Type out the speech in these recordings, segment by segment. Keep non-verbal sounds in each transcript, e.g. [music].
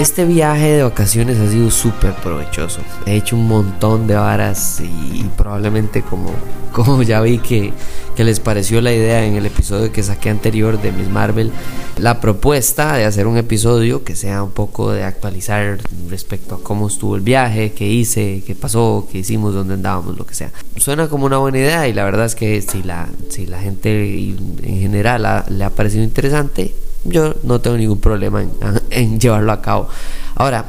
Este viaje de vacaciones ha sido súper provechoso. He hecho un montón de varas y probablemente como, [laughs] como ya vi que, que les pareció la idea en el episodio que saqué anterior de Miss Marvel, la propuesta de hacer un episodio que sea un poco de actualizar respecto a cómo estuvo el viaje, qué hice, qué pasó, qué hicimos, dónde andábamos, lo que sea. Suena como una buena idea y la verdad es que si la, si la gente en general le ha parecido interesante, yo no tengo ningún problema [laughs] en, llevarlo a cabo. Ahora,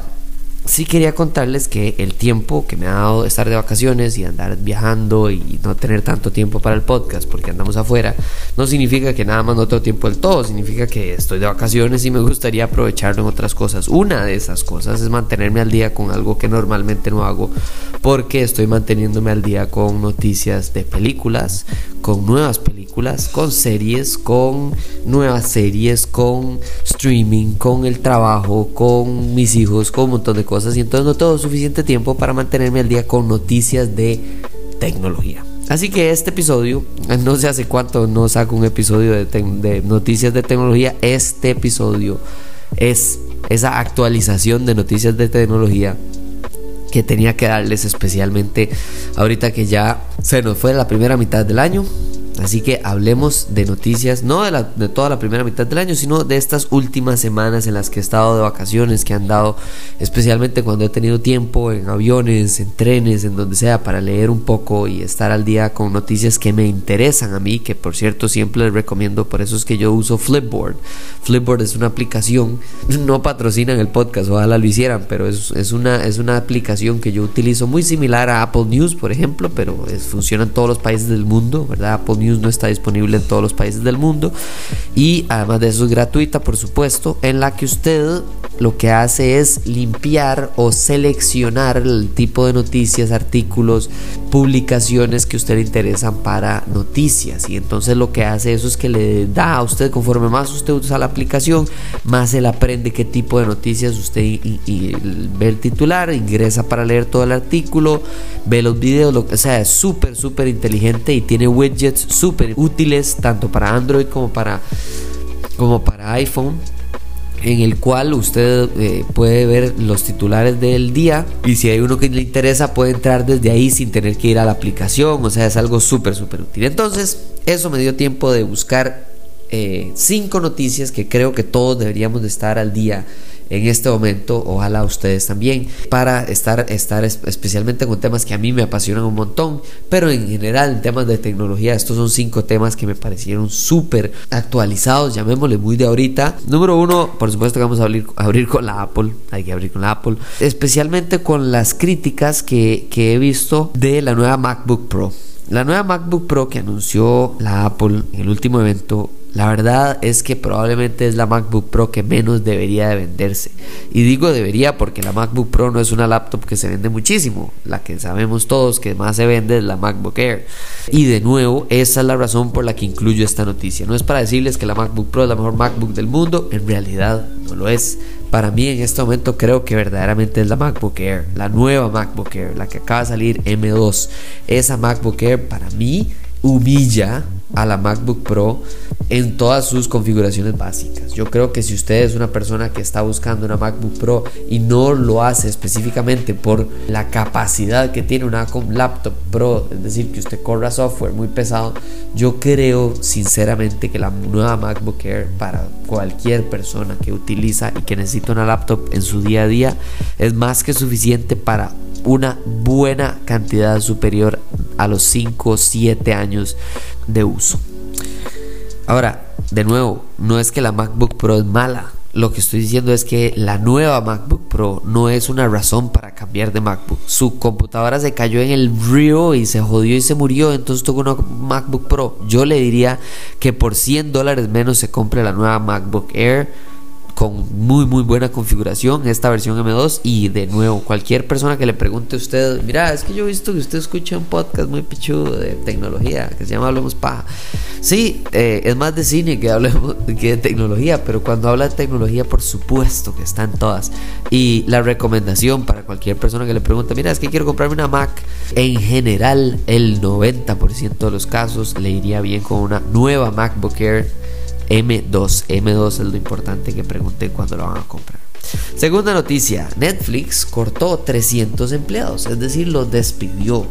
sí quería contarles que el tiempo que me ha dado estar de vacaciones y andar viajando y no tener tanto tiempo para el podcast porque andamos afuera, no significa que nada más no tengo tiempo del todo, significa que estoy de vacaciones y me gustaría aprovecharlo en otras cosas. Una de esas cosas es mantenerme al día con algo que normalmente no hago porque estoy manteniéndome al día con noticias de películas, con nuevas películas, con series, con nuevas series, con streaming, con el trabajo, con mis hijos, con un montón de cosas y entonces no tengo suficiente tiempo para mantenerme al día con noticias de tecnología. Así que este episodio, no sé hace cuánto no saco un episodio de, de noticias de tecnología, este episodio es esa actualización de noticias de tecnología que tenía que darles especialmente ahorita que ya se nos fue la primera mitad del año Así que hablemos de noticias, no de, de, toda la primera mitad del año, sino de estas últimas semanas en las que he estado de vacaciones, que han dado, especialmente cuando he tenido tiempo en aviones, en trenes, en donde sea, para leer un poco y estar al día con noticias que me interesan a mí, que por cierto siempre les recomiendo, por eso es que yo uso Flipboard. Flipboard es una aplicación, [laughs] no patrocinan el podcast, ojalá lo hicieran, pero es, es, una, es una aplicación que yo utilizo muy similar a Apple News, por ejemplo, pero funciona en todos los países del mundo, ¿verdad? Apple News no está disponible en todos los países del mundo y además de eso es gratuita por supuesto en la que usted lo que hace es limpiar o seleccionar el tipo de noticias, artículos, publicaciones que a usted le interesan para noticias. Y entonces lo que hace eso es que le da a usted conforme más usted usa la aplicación más él aprende qué tipo de noticias usted ve el titular ingresa para leer todo el artículo ve los videos lo que sea es súper súper inteligente y tiene widgets súper útiles tanto para Android como para, como para iPhone en el cual usted eh, puede ver los titulares del día y si hay uno que le interesa puede entrar desde ahí sin tener que ir a la aplicación, o sea, es algo súper, súper útil. Entonces, eso me dio tiempo de buscar eh, cinco noticias que creo que todos deberíamos de estar al día en este momento, ojalá ustedes también, para estar, estar especialmente con temas que a mí me apasionan un montón, pero en general en temas de tecnología, estos son cinco temas que me parecieron súper actualizados, llamémosle muy de ahorita. Número uno, por supuesto que vamos a abrir, abrir con la Apple, hay que abrir con la Apple, especialmente con las críticas que, que he visto de la nueva MacBook Pro. La nueva MacBook Pro que anunció la Apple en el último evento la verdad es que probablemente es la MacBook Pro que menos debería de venderse. Y digo debería porque la MacBook Pro no es una laptop que se vende muchísimo. La que sabemos todos que más se vende es la MacBook Air. Y de nuevo, esa es la razón por la que incluyo esta noticia. No es para decirles que la MacBook Pro es la mejor MacBook del mundo. En realidad no lo es. Para mí en este momento creo que verdaderamente es la MacBook Air. La nueva MacBook Air. La que acaba de salir M2. Esa MacBook Air para mí humilla a la MacBook Pro en todas sus configuraciones básicas. Yo creo que si usted es una persona que está buscando una MacBook Pro y no lo hace específicamente por la capacidad que tiene una laptop Pro, es decir, que usted corra software muy pesado, yo creo sinceramente que la nueva MacBook Air para cualquier persona que utiliza y que necesita una laptop en su día a día es más que suficiente para una buena cantidad superior a los 5 o 7 años de uso. Ahora, de nuevo, no es que la MacBook Pro es mala. Lo que estoy diciendo es que la nueva MacBook Pro no es una razón para cambiar de MacBook. Su computadora se cayó en el río y se jodió y se murió, entonces tuvo una MacBook Pro. Yo le diría que por 100 dólares menos se compre la nueva MacBook Air con muy muy buena configuración esta versión M2 y de nuevo cualquier persona que le pregunte a usted mira es que yo he visto que usted escucha un podcast muy pichudo de tecnología que se llama Hablemos Paja sí eh, es más de cine que hablemos [laughs] que de tecnología pero cuando habla de tecnología por supuesto que están todas. Y la recomendación para cualquier persona que le pregunte mira es que quiero comprarme una Mac en general el 90% de los casos le iría bien con una nueva MacBook Air M2. M2 es lo importante que pregunten cuando lo van a comprar. Segunda noticia, Netflix cortó 300 empleados, es decir, los despidió.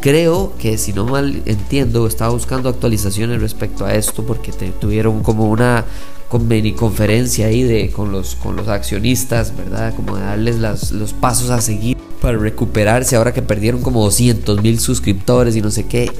Creo que si no mal entiendo, estaba buscando actualizaciones respecto a esto porque tuvieron como una conferencia ahí de, con, los, con los accionistas, ¿verdad? Como darles los pasos a seguir para recuperarse ahora que perdieron como 200 mil suscriptores y no sé qué.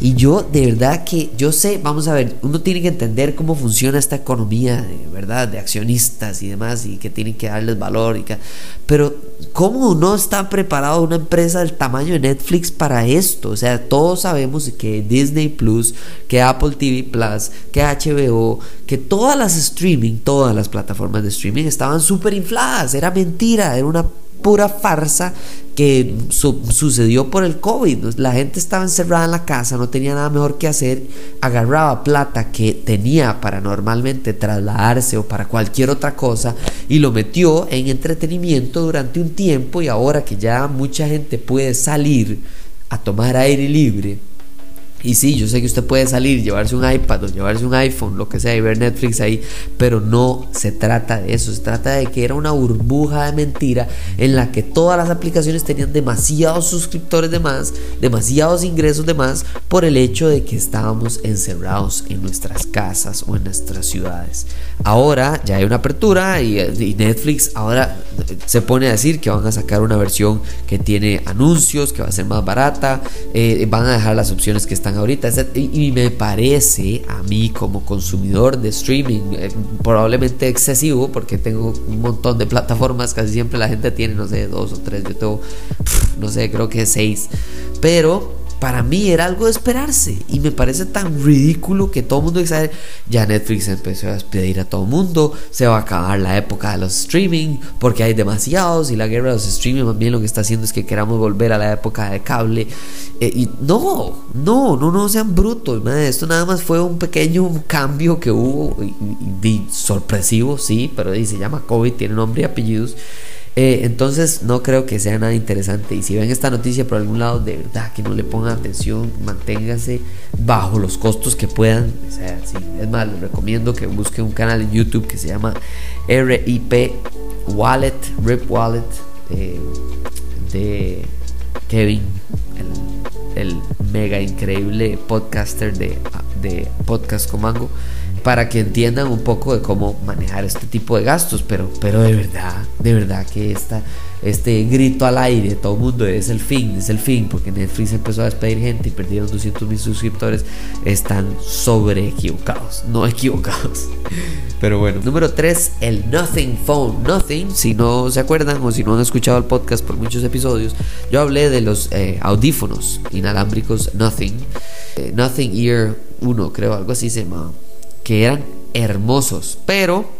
Y yo de verdad que yo sé, vamos a ver, uno tiene que entender cómo funciona esta economía, verdad, de accionistas y demás, y que tienen que darles valor. Y que, pero ¿cómo no está preparado una empresa del tamaño de Netflix para esto? O sea, todos sabemos que Disney Plus, que Apple TV Plus, que HBO, que todas las streaming, todas las plataformas de streaming estaban súper infladas. Era mentira, era una pura farsa que sucedió por el COVID. La gente estaba encerrada en la casa, no tenía nada mejor que hacer, agarraba plata que tenía para normalmente trasladarse o para cualquier otra cosa y lo metió en entretenimiento durante un tiempo y ahora que ya mucha gente puede salir a tomar aire libre y sí, yo sé que usted puede salir, llevarse un iPad o llevarse un iPhone, lo que sea, y ver Netflix ahí, pero no se trata de eso, se trata de que era una burbuja de mentira en la que todas las aplicaciones tenían demasiados suscriptores de más, demasiados ingresos de más, por el hecho de que estábamos encerrados en nuestras casas o en nuestras ciudades. Ahora ya hay una apertura y, Netflix ahora se pone a decir que van a sacar una versión que tiene anuncios, que va a ser más barata, eh, van a dejar las opciones que están ahorita. Y, me parece a mí como consumidor de streaming eh, probablemente excesivo porque tengo un montón de plataformas, casi siempre la gente tiene, no sé, dos o tres, yo tengo, no sé, creo que seis. Pero para mí era algo de esperarse. Y me parece tan ridículo que todo el mundo sabe ya Netflix empezó a despedir a todo el mundo se va a acabar la época de los streaming porque hay demasiados y la guerra de los streaming más bien lo que está haciendo es que queramos volver a la época de cable. Eh, y no no no no sean brutos esto nada más fue un pequeño cambio que hubo y, sorpresivo sí pero se llama COVID tiene nombre y apellidos eh, entonces no creo que sea nada interesante. Y si ven esta noticia por algún lado, de verdad que no le pongan atención, manténganse bajo los costos que puedan. Es más, les recomiendo que busquen un canal en YouTube que se llama RIP Wallet, RIP Wallet, eh, de Kevin, el, mega increíble podcaster de, de Podcast Comango para que entiendan un poco de cómo manejar este tipo de gastos, pero, pero de verdad, de verdad que este grito al aire, todo el mundo es el fin, es el fin, porque Netflix empezó a despedir gente y perdieron 200 mil suscriptores, están sobre equivocados, no equivocados. Pero bueno, número 3, el Nothing Phone. Nothing, si no se acuerdan o si no han escuchado el podcast por muchos episodios, yo hablé de los eh, audífonos inalámbricos Nothing, eh, Nothing Ear 1, creo, algo así se llama que eran hermosos, pero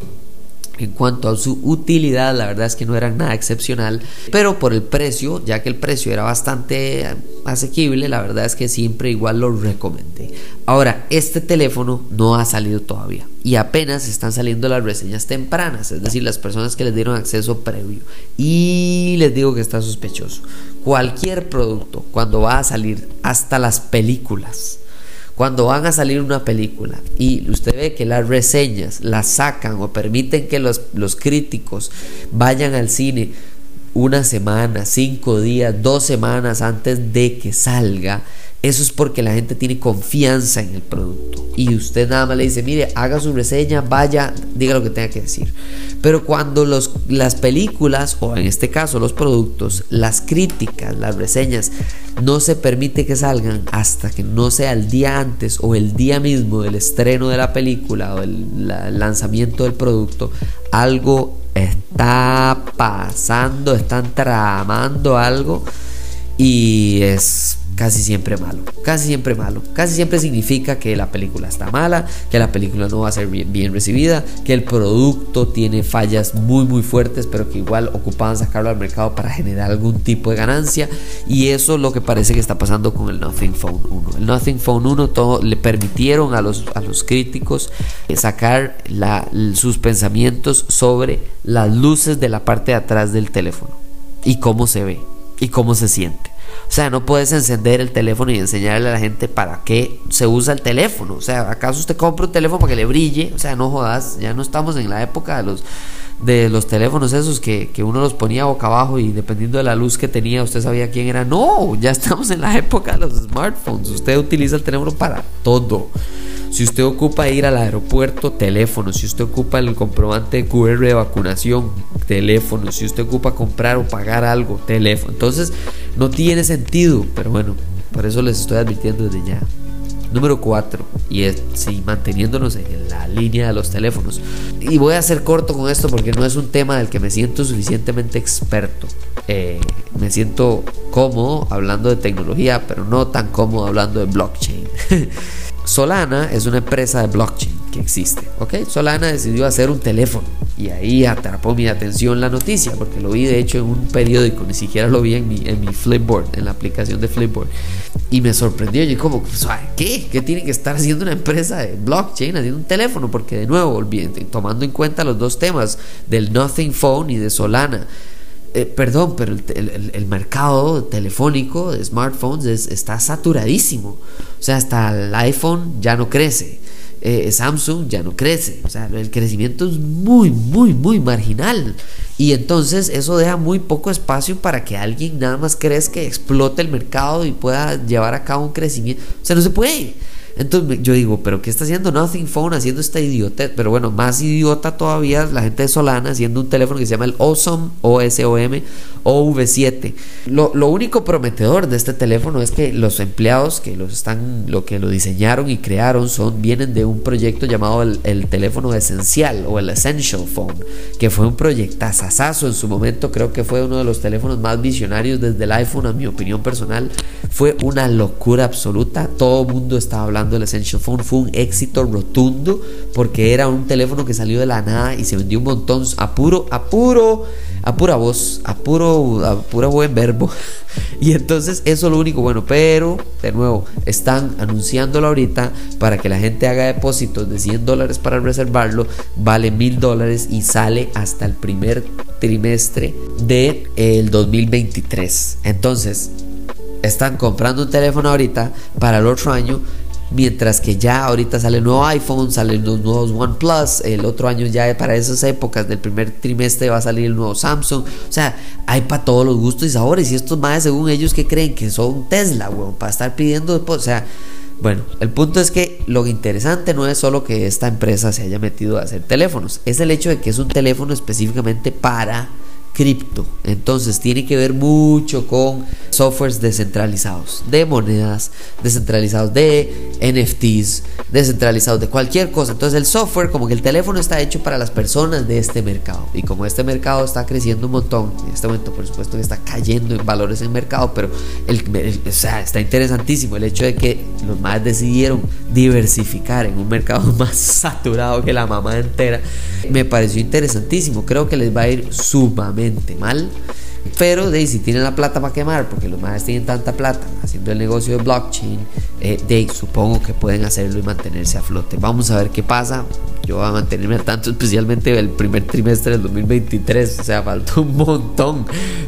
en cuanto a su utilidad, la verdad es que no eran nada excepcional, pero por el precio, ya que el precio era bastante asequible, la verdad es que siempre igual lo recomendé. Ahora, este teléfono no ha salido todavía y apenas están saliendo las reseñas tempranas, es decir, las personas que les dieron acceso previo. Y les digo que está sospechoso. Cualquier producto, cuando va a salir, hasta las películas, cuando van a salir una película y usted ve que las reseñas las sacan o permiten que los, los críticos vayan al cine una semana, cinco días, dos semanas antes de que salga, eso es porque la gente tiene confianza en el producto. Y usted nada más le dice, mire, haga su reseña, vaya, diga lo que tenga que decir. Pero cuando los, las películas, o en este caso los productos, las críticas, las reseñas, no se permite que salgan hasta que no sea el día antes o el día mismo del estreno de la película o el lanzamiento del producto, algo está pasando, están tramando algo y es casi siempre malo. Casi siempre malo. Casi siempre significa que la película está mala, que la película no va a ser bien, recibida, que el producto tiene fallas muy muy fuertes, pero que igual ocupaban sacarlo al mercado para generar algún tipo de ganancia. Y eso es lo que parece que está pasando con el Nothing Phone 1. El Nothing Phone 1 todo, le permitieron a los, a los críticos sacar sus pensamientos sobre las luces de la parte de atrás del teléfono y cómo se ve y cómo se siente. O sea, no puedes encender el teléfono y enseñarle a la gente para qué se usa el teléfono. O sea, ¿acaso usted compra un teléfono para que le brille? O sea, no jodas, ya no estamos en la época de los, de los teléfonos esos que, que uno los ponía boca abajo y dependiendo de la luz que tenía usted sabía quién era. No, ya estamos en la [laughs] época de los smartphones. Usted utiliza el teléfono para todo. Si usted ocupa ir al aeropuerto, teléfono. Si usted ocupa el comprobante QR de vacunación, teléfono. Si usted ocupa comprar o pagar algo, teléfono. Entonces, no tiene sentido. Pero bueno, por eso les estoy advirtiendo desde ya. Número 4, y es sí, manteniéndonos en la línea de los teléfonos. Y voy a ser corto con esto porque no es un tema del que me siento suficientemente experto. Eh, me siento cómodo hablando de tecnología, pero no tan cómodo hablando de blockchain. [laughs] Solana es una empresa de blockchain que existe, ¿ok? Solana decidió hacer un teléfono y ahí atrapó mi atención la noticia porque lo vi de hecho en un periódico, ni siquiera lo vi en mi, en mi Flipboard, en la aplicación de Flipboard y me sorprendió, yo como, pues, ¿qué? ¿Qué tiene que estar haciendo una empresa de blockchain haciendo un teléfono? Porque de nuevo, tomando en cuenta los dos temas del Nothing Phone y de Solana, eh, perdón, pero el, mercado telefónico de smartphones está saturadísimo. O sea, hasta el iPhone ya no crece. Eh, Samsung ya no crece. O sea, el crecimiento es muy, muy, muy marginal. Y entonces eso deja muy poco espacio para que alguien nada más crezca, explote el mercado y pueda llevar a cabo un crecimiento. O sea, no se puede. Entonces yo digo, pero ¿qué está haciendo Nothing Phone haciendo esta idiota? Pero bueno, más idiota todavía la gente de Solana haciendo un teléfono que se llama el Osm O-S-O-M OV7. Lo, lo, único prometedor de este teléfono es que los empleados que los están, lo que lo diseñaron y crearon son, vienen de un proyecto llamado el, el teléfono esencial o el Essential Phone, que fue un proyectazazazo en su momento, creo que fue uno de los teléfonos más visionarios desde el iPhone, a mi opinión personal. Fue una locura absoluta, todo el mundo estaba hablando el Essential Phone fue un éxito rotundo porque era un teléfono que salió de la nada y se vendió un montón a puro, a puro, a pura voz, a puro, a puro buen verbo. [laughs] Y entonces eso es lo único bueno, pero de nuevo, están anunciándolo ahorita para que la gente haga depósitos de 100 dólares para reservarlo, vale mil dólares y sale hasta el primer trimestre del de, 2023. Entonces, están comprando un teléfono ahorita para el otro año Mientras que ya ahorita sale el nuevo iPhone, salen los nuevos OnePlus, el otro año ya para esas épocas del primer trimestre va a salir el nuevo Samsung. O sea, hay para todos los gustos y sabores. Y estos más, según ellos, que creen que son Tesla, weón, para estar pidiendo. O sea, bueno, el punto es que lo interesante no es solo que esta empresa se haya metido a hacer teléfonos, es el hecho de que es un teléfono específicamente para cripto. Entonces tiene que ver mucho con softwares descentralizados, de monedas, descentralizados de NFTs, descentralizados de cualquier cosa. Entonces el software, como que el teléfono está hecho para las personas de este mercado. Y como este mercado está creciendo un montón, en este momento por supuesto que está cayendo en valores en mercado, pero está interesantísimo el hecho de que los más decidieron diversificar en un mercado [laughs] más saturado que la mamá entera. Me pareció interesantísimo. Creo que les va a ir sumamente mal. Pero de si tienen la plata para quemar, porque los más tienen tanta plata haciendo el negocio de blockchain, eh, supongo que pueden hacerlo y mantenerse a flote. Vamos a ver qué pasa. Yo voy a mantenerme al tanto, especialmente el primer trimestre del 2023. O sea, falta un montón.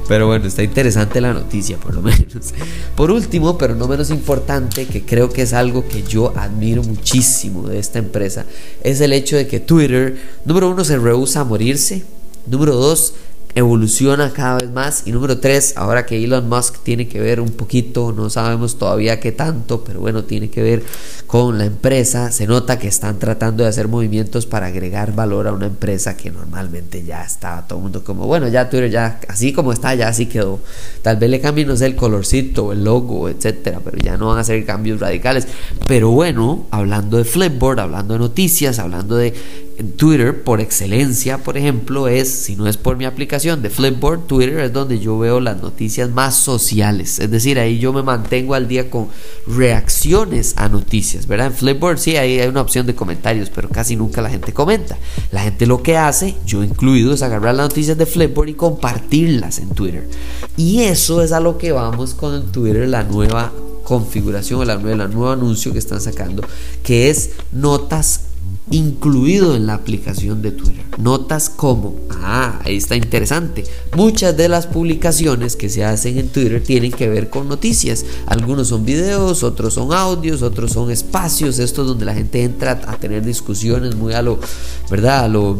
Pero bueno, está interesante la noticia, por lo [laughs] menos. Por último, pero no menos importante, que creo que es algo que yo admiro muchísimo de esta empresa, es el hecho de que Twitter, número uno, se rehúsa a morirse. Número dos, evoluciona cada vez más. Y número tres, ahora que Elon Musk tiene que ver un poquito, no sabemos todavía qué tanto, pero bueno, tiene que ver con la empresa. Se nota que están tratando de hacer movimientos para agregar valor a una empresa que normalmente ya está todo el mundo como, bueno, ya Twitter ya así como está, ya así quedó. Tal vez le cambien, no sé, el colorcito, el logo, etcétera, pero ya no van a hacer cambios radicales. Pero bueno, hablando de Flipboard, hablando de noticias, hablando de Twitter por excelencia, por ejemplo, es, si no es por mi aplicación de Flipboard, Twitter es donde yo veo las noticias más sociales. Es decir, ahí yo me mantengo al día con reacciones a noticias, ¿verdad? En Flipboard sí, ahí hay una opción de comentarios, pero casi nunca la gente comenta. La gente lo que hace, yo incluido, es agarrar las noticias de Flipboard y compartirlas en Twitter. Y eso es a lo que vamos con Twitter, la nueva configuración, el nuevo anuncio que están sacando, que es notas incluido en la aplicación de Twitter. Notas como, ah, ahí está interesante. Muchas de las publicaciones que se hacen en Twitter tienen que ver con noticias. Algunos son videos, otros son audios, otros son espacios, estos donde la gente entra a tener discusiones muy a lo, ¿verdad? A lo,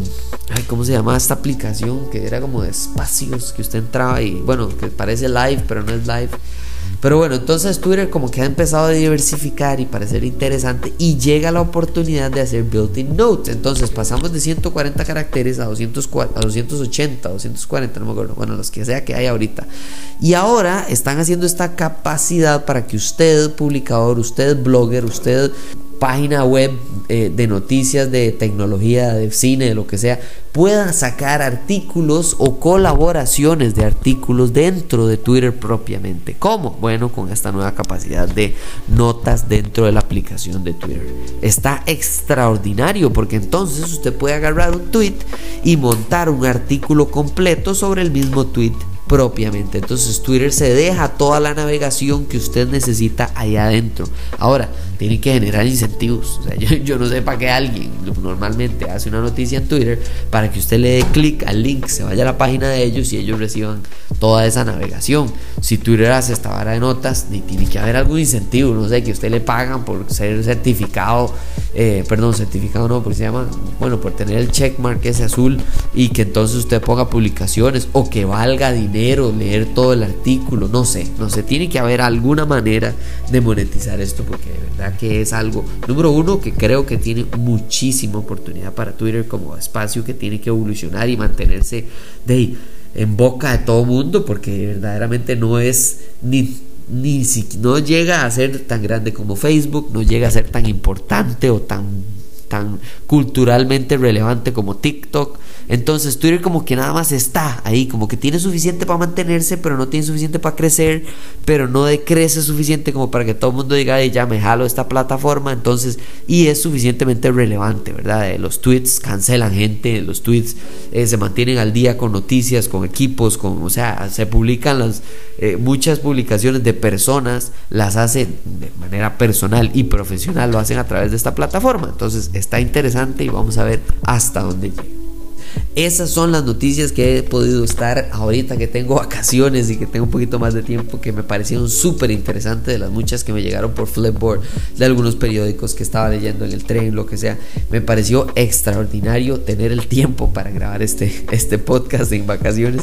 ay, ¿cómo se llama esta aplicación? Que era como de espacios que usted entraba y, bueno, que parece live, pero no es live pero bueno, entonces Twitter como que ha empezado a diversificar y parecer interesante y llega la oportunidad de hacer built-in notes. Entonces pasamos de 140 caracteres a, 200, a 280, 240, no me acuerdo, bueno, los que sea que hay ahorita. Y ahora están haciendo esta capacidad para que usted, publicador, usted, blogger, usted página web eh, de noticias de tecnología, de cine, de lo que sea, puedan sacar artículos o colaboraciones de artículos dentro de Twitter propiamente. ¿Cómo? Bueno, con esta nueva capacidad de notas dentro de la aplicación de Twitter. Está extraordinario porque entonces usted puede agarrar un tweet y montar un artículo completo sobre el mismo tweet propiamente. Entonces Twitter se deja toda la navegación que usted necesita ahí adentro. Ahora, tiene que generar incentivos. [laughs] Yo, no sé para qué alguien normalmente hace una noticia en Twitter para que usted le dé clic al link, se vaya a la página de ellos y ellos reciban toda esa navegación. Si Twitter hace esta vara de notas, ni tiene que haber algún incentivo, no sé, que usted le pagan por ser certificado, eh, perdón, certificado no, porque se llama, bueno, por tener el checkmark ese azul y que entonces usted ponga publicaciones o que valga dinero leer todo el artículo, no sé, no sé, tiene que haber alguna manera de monetizar esto porque de verdad que es algo, número uno, que creo que tiene muchísima oportunidad para Twitter como espacio que tiene que evolucionar y mantenerse de en boca de todo mundo porque verdaderamente no es ni ni si no llega a ser tan grande como Facebook, no llega a ser tan importante o tan tan culturalmente relevante como TikTok. Entonces Twitter como que nada más está ahí, como que tiene suficiente para mantenerse, pero no tiene suficiente para crecer, pero no decrece suficiente como para que todo el mundo diga, ya me jalo esta plataforma, entonces, y es suficientemente relevante, ¿verdad? Los tweets cancelan gente, los tweets eh, se mantienen al día con noticias, con equipos, con, o sea, se publican las, eh, muchas publicaciones de personas, las hacen de manera personal y profesional, lo hacen a través de esta plataforma. Entonces está interesante y vamos a ver hasta dónde llega. Esas son las noticias que he podido estar ahorita que tengo vacaciones y que tengo un poquito más de tiempo que me parecieron súper interesantes de las muchas que me llegaron por Flipboard, de algunos periódicos que estaba leyendo en el tren, lo que sea. Me pareció extraordinario tener el tiempo para grabar este, este podcast en vacaciones.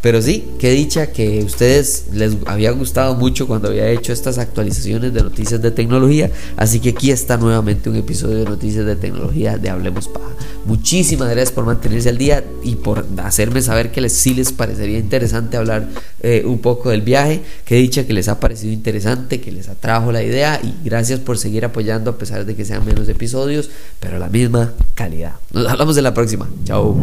Pero sí, qué dicha que ustedes les había gustado mucho cuando había hecho estas actualizaciones de noticias de tecnología. Así que aquí está nuevamente un episodio de noticias de tecnología de Hablemos Paja. Muchísimas gracias por mantenerse al día y por hacerme saber que les, sí les parecería interesante hablar eh, un poco del viaje. Que dicha que les ha parecido interesante, que les atrajo la idea y gracias por seguir apoyando a pesar de que sean menos episodios, pero la misma calidad. Nos hablamos en la próxima. Chao.